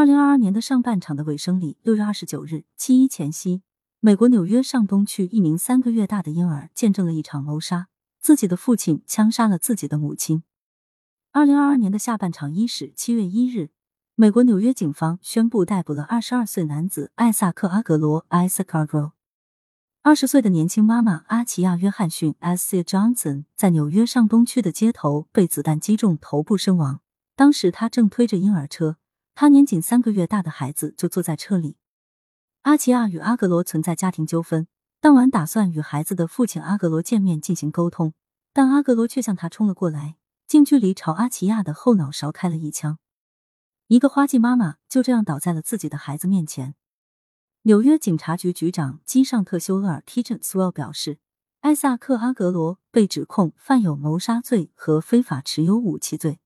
二零二二年的上半场的尾声里，六月二十九日七一前夕，美国纽约上东区一名三个月大的婴儿见证了一场谋杀，自己的父亲枪杀了自己的母亲。二零二二年的下半场伊始，七月一日，美国纽约警方宣布逮捕了二十二岁男子艾萨克阿格罗 （Isaac Agro）。二十岁的年轻妈妈阿奇亚约翰逊 （S. Johnson） 在纽约上东区的街头被子弹击中头部身亡，当时她正推着婴儿车。他年仅三个月大的孩子就坐在车里。阿奇亚与阿格罗存在家庭纠纷，当晚打算与孩子的父亲阿格罗见面进行沟通，但阿格罗却向他冲了过来，近距离朝阿奇亚的后脑勺开了一枪。一个花季妈妈就这样倒在了自己的孩子面前。纽约警察局局长基尚特修厄尔 （Kitchen Swell） 表示，艾萨克阿格罗被指控犯有谋杀罪和非法持有武器罪。